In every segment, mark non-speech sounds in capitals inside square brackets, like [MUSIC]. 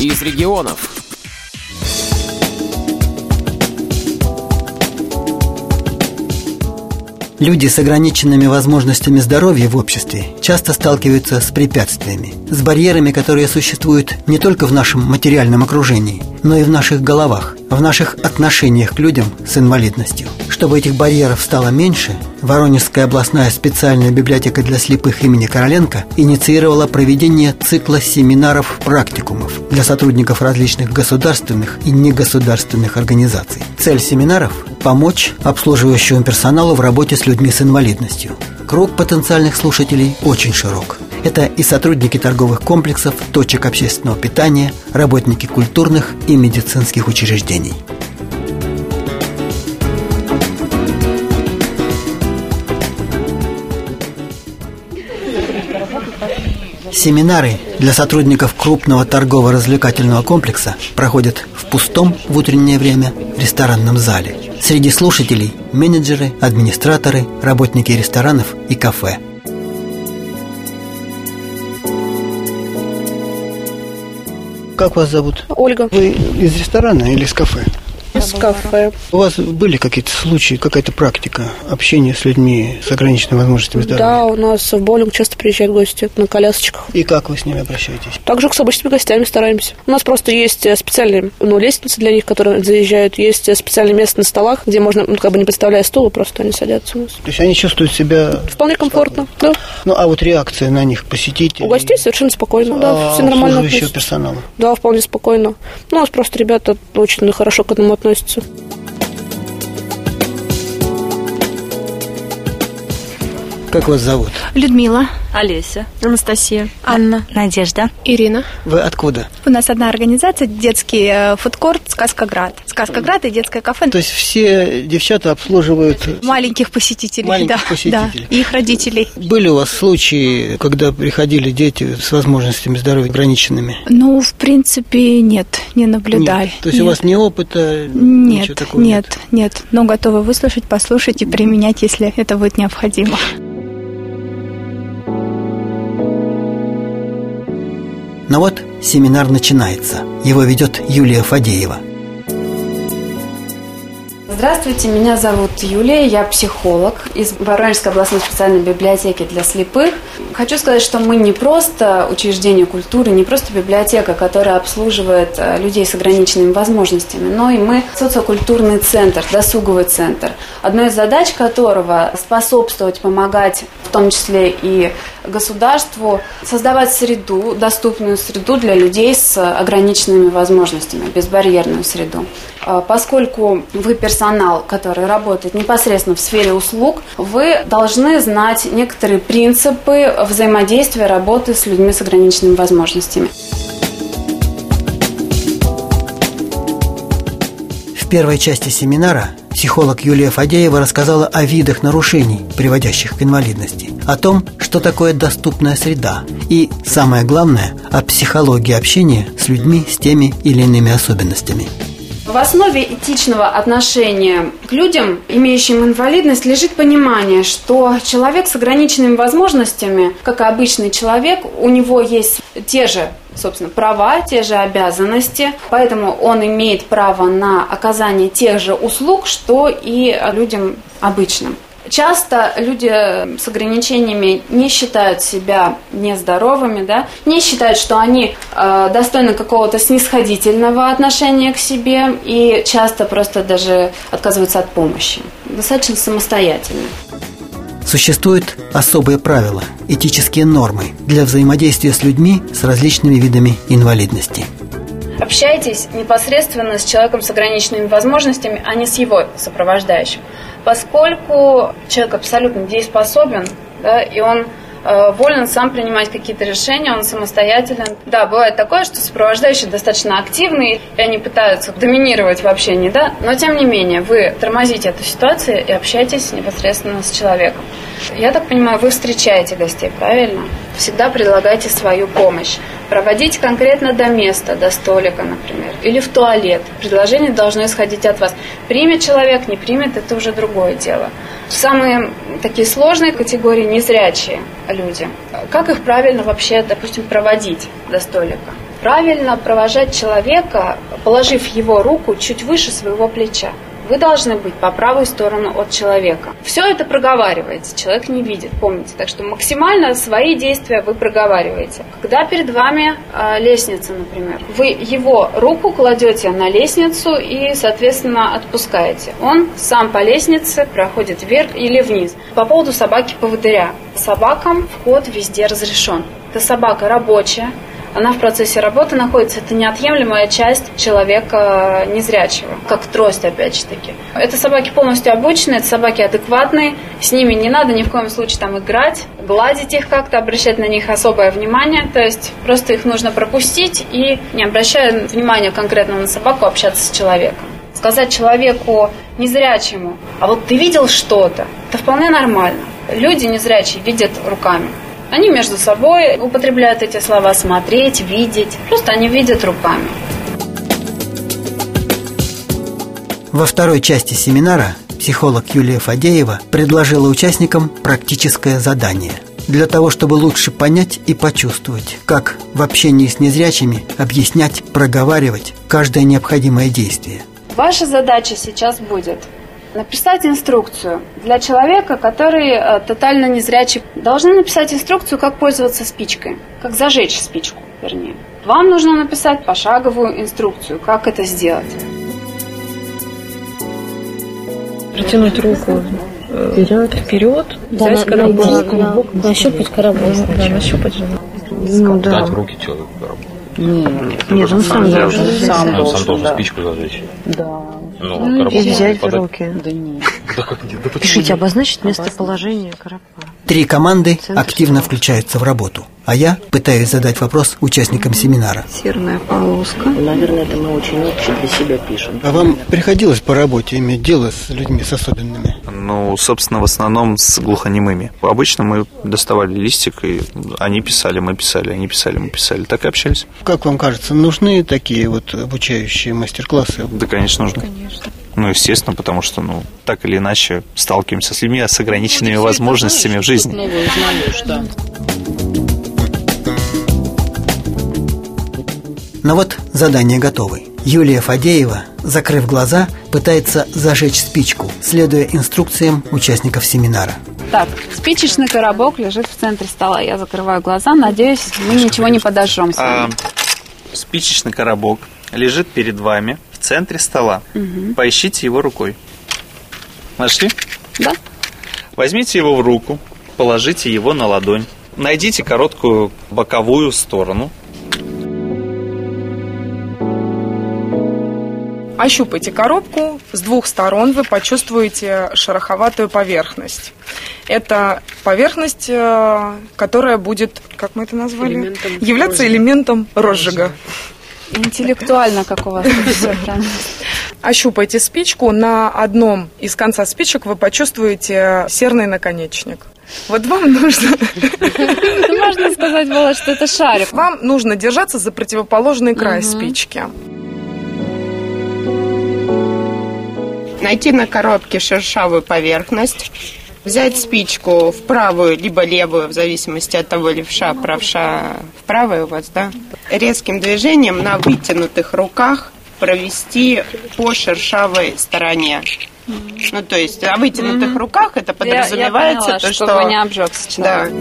из регионов. Люди с ограниченными возможностями здоровья в обществе часто сталкиваются с препятствиями, с барьерами, которые существуют не только в нашем материальном окружении, но и в наших головах, в наших отношениях к людям с инвалидностью. Чтобы этих барьеров стало меньше, Воронежская областная специальная библиотека для слепых имени Короленко инициировала проведение цикла семинаров-практикумов для сотрудников различных государственных и негосударственных организаций. Цель семинаров – помочь обслуживающему персоналу в работе с людьми с инвалидностью. Круг потенциальных слушателей очень широк. Это и сотрудники торговых комплексов, точек общественного питания, работники культурных и медицинских учреждений. Семинары для сотрудников крупного торгово-развлекательного комплекса проходят в пустом в утреннее время ресторанном зале. Среди слушателей – менеджеры, администраторы, работники ресторанов и кафе. Как вас зовут? Ольга. Вы из ресторана или из кафе? Из кафе. У вас были какие-то случаи, какая-то практика общения с людьми с ограниченными возможностями здоровья? Да, у нас в боулинг часто приезжают гости на колясочках. И как вы с ними обращаетесь? Также с обычными гостями стараемся. У нас просто есть э, специальные ну, лестницы для них, которые заезжают. Есть э, специальное место на столах, где можно, ну, как бы не представляя стула, просто они садятся у нас. То есть они чувствуют себя... Вполне комфортно, да. Ну, а вот реакция на них посетителей? У гостей совершенно спокойно, да, а все нормально персонала? Да, вполне спокойно. Ну, у нас просто ребята очень хорошо к этому относятся относится. Как вас зовут? Людмила, Олеся. Анастасия, Анна. Надежда. Ирина. Вы откуда? У нас одна организация, детский э, фудкорт «Сказкоград». «Сказкоград» и детское кафе. То есть все девчата обслуживают... Маленьких посетителей, Маленьких да, посетителей. да, и их родителей. Были у вас случаи, когда приходили дети с возможностями здоровья ограниченными? Ну, в принципе, нет, не наблюдали. Нет. То есть у Нет. вас ни опыта, ничего Нет, такого нет, нет, но готовы выслушать, послушать и применять, если это будет необходимо. Но вот семинар начинается. Его ведет Юлия Фадеева. Здравствуйте, меня зовут Юлия, я психолог из Воронежской областной специальной библиотеки для слепых. Хочу сказать, что мы не просто учреждение культуры, не просто библиотека, которая обслуживает э, людей с ограниченными возможностями, но и мы социокультурный центр, досуговый центр, одной из задач которого способствовать, помогать, в том числе и государству, создавать среду, доступную среду для людей с ограниченными возможностями, безбарьерную среду. А, Поскольку вы персонал, который работает непосредственно в сфере услуг, вы должны знать некоторые принципы взаимодействия работы с людьми с ограниченными возможностями. В первой части семинара психолог Юлия Фадеева рассказала о видах нарушений, приводящих к инвалидности, о том, что такое доступная среда и, самое главное, о психологии общения с людьми с теми или иными особенностями. В основе этичного отношения к людям, имеющим инвалидность, лежит понимание, что человек с ограниченными возможностями, как и обычный человек, у него есть те же собственно, права, те же обязанности, поэтому он имеет право на оказание тех же услуг, что и людям обычным. Часто люди с ограничениями не считают себя нездоровыми, да, не считают, что они э, достойны какого-то снисходительного отношения к себе и часто просто даже отказываются от помощи. Достаточно самостоятельно. Существуют особые правила, этические нормы для взаимодействия с людьми с различными видами инвалидности. Общайтесь непосредственно с человеком с ограниченными возможностями, а не с его сопровождающим. Поскольку человек абсолютно дееспособен, да, и он волен сам принимать какие-то решения, он самостоятелен. Да, бывает такое, что сопровождающие достаточно активные, и они пытаются доминировать в общении, да, но тем не менее вы тормозите эту ситуацию и общайтесь непосредственно с человеком. Я так понимаю, вы встречаете гостей, правильно? Всегда предлагайте свою помощь. Проводите конкретно до места, до столика, например, или в туалет. Предложение должно исходить от вас. Примет человек, не примет, это уже другое дело. Самые такие сложные категории незрячие люди. Как их правильно вообще, допустим, проводить до столика? Правильно провожать человека, положив его руку чуть выше своего плеча. Вы должны быть по правую сторону от человека. Все это проговаривается, человек не видит, помните. Так что максимально свои действия вы проговариваете. Когда перед вами э, лестница, например, вы его руку кладете на лестницу и, соответственно, отпускаете. Он сам по лестнице проходит вверх или вниз. По поводу собаки-поводыря. Собакам вход везде разрешен. Это собака рабочая, она в процессе работы находится, это неотъемлемая часть человека незрячего, как трость, опять же таки. Это собаки полностью обучены, это собаки адекватные, с ними не надо ни в коем случае там играть, гладить их как-то, обращать на них особое внимание, то есть просто их нужно пропустить и, не обращая внимания конкретно на собаку, общаться с человеком. Сказать человеку незрячему, а вот ты видел что-то, это вполне нормально. Люди незрячие видят руками. Они между собой употребляют эти слова «смотреть», «видеть». Просто они видят руками. Во второй части семинара психолог Юлия Фадеева предложила участникам практическое задание для того, чтобы лучше понять и почувствовать, как в общении с незрячими объяснять, проговаривать каждое необходимое действие. Ваша задача сейчас будет написать инструкцию для человека, который э, тотально незрячий. Должны написать инструкцию, как пользоваться спичкой, как зажечь спичку, вернее. Вам нужно написать пошаговую инструкцию, как это сделать. Протянуть руку вперед, вперед да, взять коробок. Да, нащупать коробок. Да, нащупать же. Ну, да. Дать в руки человеку коробку. Нет, нет, он сам должен. Сам, он сам должен спичку зажечь. Да. Ну, Ну, и взять в руки. Да нет. Да как нет? Да почему Пишите, обозначить местоположение коробка. Три команды активно включаются в работу, а я пытаюсь задать вопрос участникам семинара. Серная полоска. Наверное, это мы очень общий для себя пишем. А вам приходилось по работе иметь дело с людьми с особенными? Ну, собственно, в основном с глухонемыми. Обычно мы доставали листик, и они писали, мы писали, они писали, мы писали. Так и общались. Как вам кажется, нужны такие вот обучающие мастер-классы? Да, конечно, нужно. Ну, естественно, потому что, ну, так или иначе сталкиваемся с людьми с ограниченными возможностями в жизни. Новое узнаешь, да. Но вот задание готовы. Юлия Фадеева, закрыв глаза, пытается зажечь спичку, следуя инструкциям участников семинара. Так, спичечный коробок лежит в центре стола. Я закрываю глаза, надеюсь, мы ничего не подожжем. с А, вами. Спичечный коробок лежит перед вами в центре стола. Поищите его рукой. Нашли? Да? Возьмите его в руку, положите его на ладонь. Найдите короткую боковую сторону. Ощупайте коробку. С двух сторон вы почувствуете шероховатую поверхность. Это поверхность, э, которая будет, как мы это назвали, Элементом являться розжига. элементом розжига. Интеллектуально, как у вас прям. [LAUGHS] Ощупайте спичку. На одном из конца спичек вы почувствуете серный наконечник. Вот вам [LAUGHS] нужно, Ну, Можно сказать, было, что это шарик. вам нужно держаться за противоположный край спички. найти на коробке шершавую поверхность, взять спичку в правую либо левую, в зависимости от того, левша, правша, в правой у вас, да? Резким движением на вытянутых руках провести по шершавой стороне. Ну, то есть на вытянутых руках это Я- я подразумевается поняла, то, чтобы что... не обжегся человек.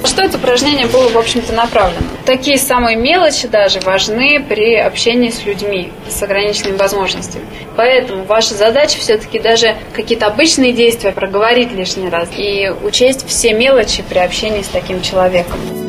Да. Что это упражнение было, в общем-то, направлено? Такие самые мелочи даже важны при общении с людьми с ограниченными возможностями. Поэтому ваша задача все-таки даже какие-то обычные действия проговорить лишний раз и учесть все мелочи при общении с таким человеком.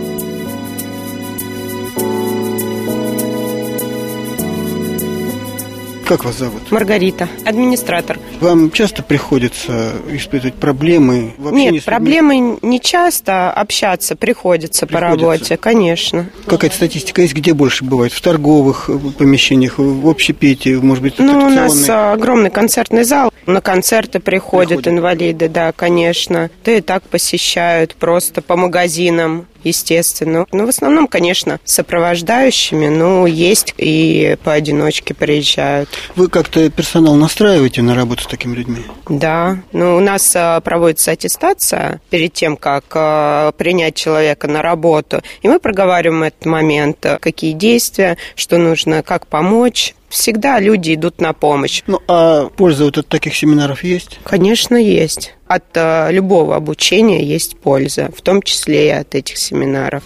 Как вас зовут? Маргарита, администратор. Вам часто приходится испытывать проблемы в общении Нет, людьми? проблемы не часто, общаться приходится, по Приходится. работе, конечно. Какая-то статистика есть, где больше бывает? В торговых э, помещениях, в общепите, может быть, Ну, у нас а, огромный концертный зал. На концерты приходят, Приходят. инвалиды, да, конечно. Да и так посещают просто по магазинам. Естественно. Но в основном, конечно, сопровождающими, но есть и поодиночке приезжают. Вы как-то персонал настраиваете на работу с такими людьми? Да, ну у нас а, проводится аттестация перед тем, как а, принять человека на работу, и мы проговариваем этот момент, а, какие действия, что нужно, как помочь. Всегда люди идут на помощь. Ну, а польза вот от таких семинаров есть? Конечно, есть. От а, любого обучения есть польза, в том числе и от этих семинаров.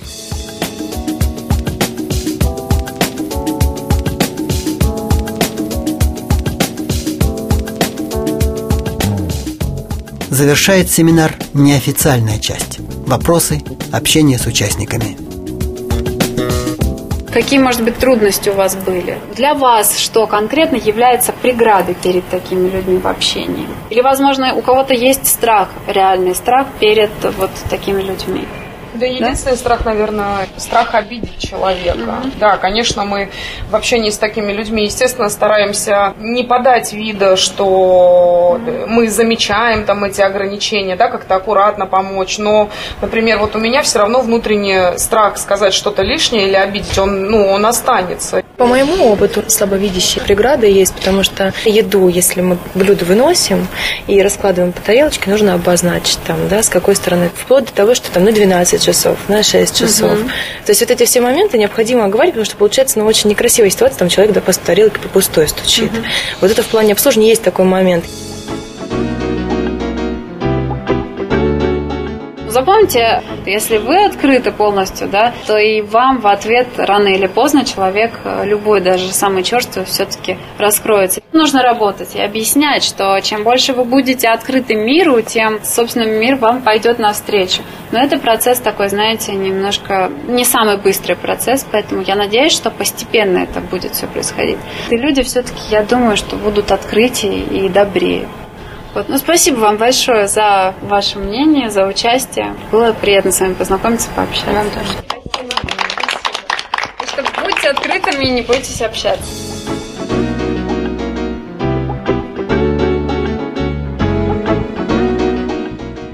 Завершает семинар неофициальная часть. Вопросы, общение с участниками. Какие, может быть, трудности у вас были? Для вас что конкретно является преградой перед такими людьми в общении? Или, возможно, у кого-то есть страх, реальный страх перед вот такими людьми? Да, единственный страх, наверное, страх обидеть человека. Да, конечно, мы в общении с такими людьми, естественно, стараемся не подать вида, что мы замечаем там эти ограничения, да, как-то аккуратно помочь. Но, например, вот у меня все равно внутренний страх сказать что-то лишнее или обидеть, он, ну, он останется. По моему опыту слабовидящие преграды есть, потому что еду, если мы блюдо выносим и раскладываем по тарелочке, нужно обозначить там, да, с какой стороны, вплоть до того, что там на 12 часов, на 6 часов. Мгм. То есть вот эти все моменты необходимо оговаривать, потому что получается ну, очень некрасивая ситуация, там человек, да, просто тарелкой по пустой стучит. Вот это в плане обслуживания есть такой момент. Запомните, если вы открыты полностью, да, то и вам в ответ рано или поздно человек, э, любой, даже самый черствый, все-таки раскроется. Нужно работать и объяснять, что чем больше вы будете открыты миру, тем, собственно, мир вам пойдет навстречу. Но это процесс такой, знаете, немножко не самый быстрый процесс, поэтому я надеюсь, что постепенно это будет все происходить. И люди все-таки, я думаю, что будут открытие и добрее. Вот. Ну, спасибо вам большое за ваше мнение, за участие. Было приятно с вами познакомиться, пообщаться. Вам тоже. Что будьте открытыми и не бойтесь общаться.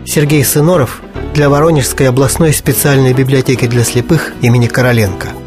Сергей Сыноров для Воронежской областной специальной библиотеки для слепых имени Короленко –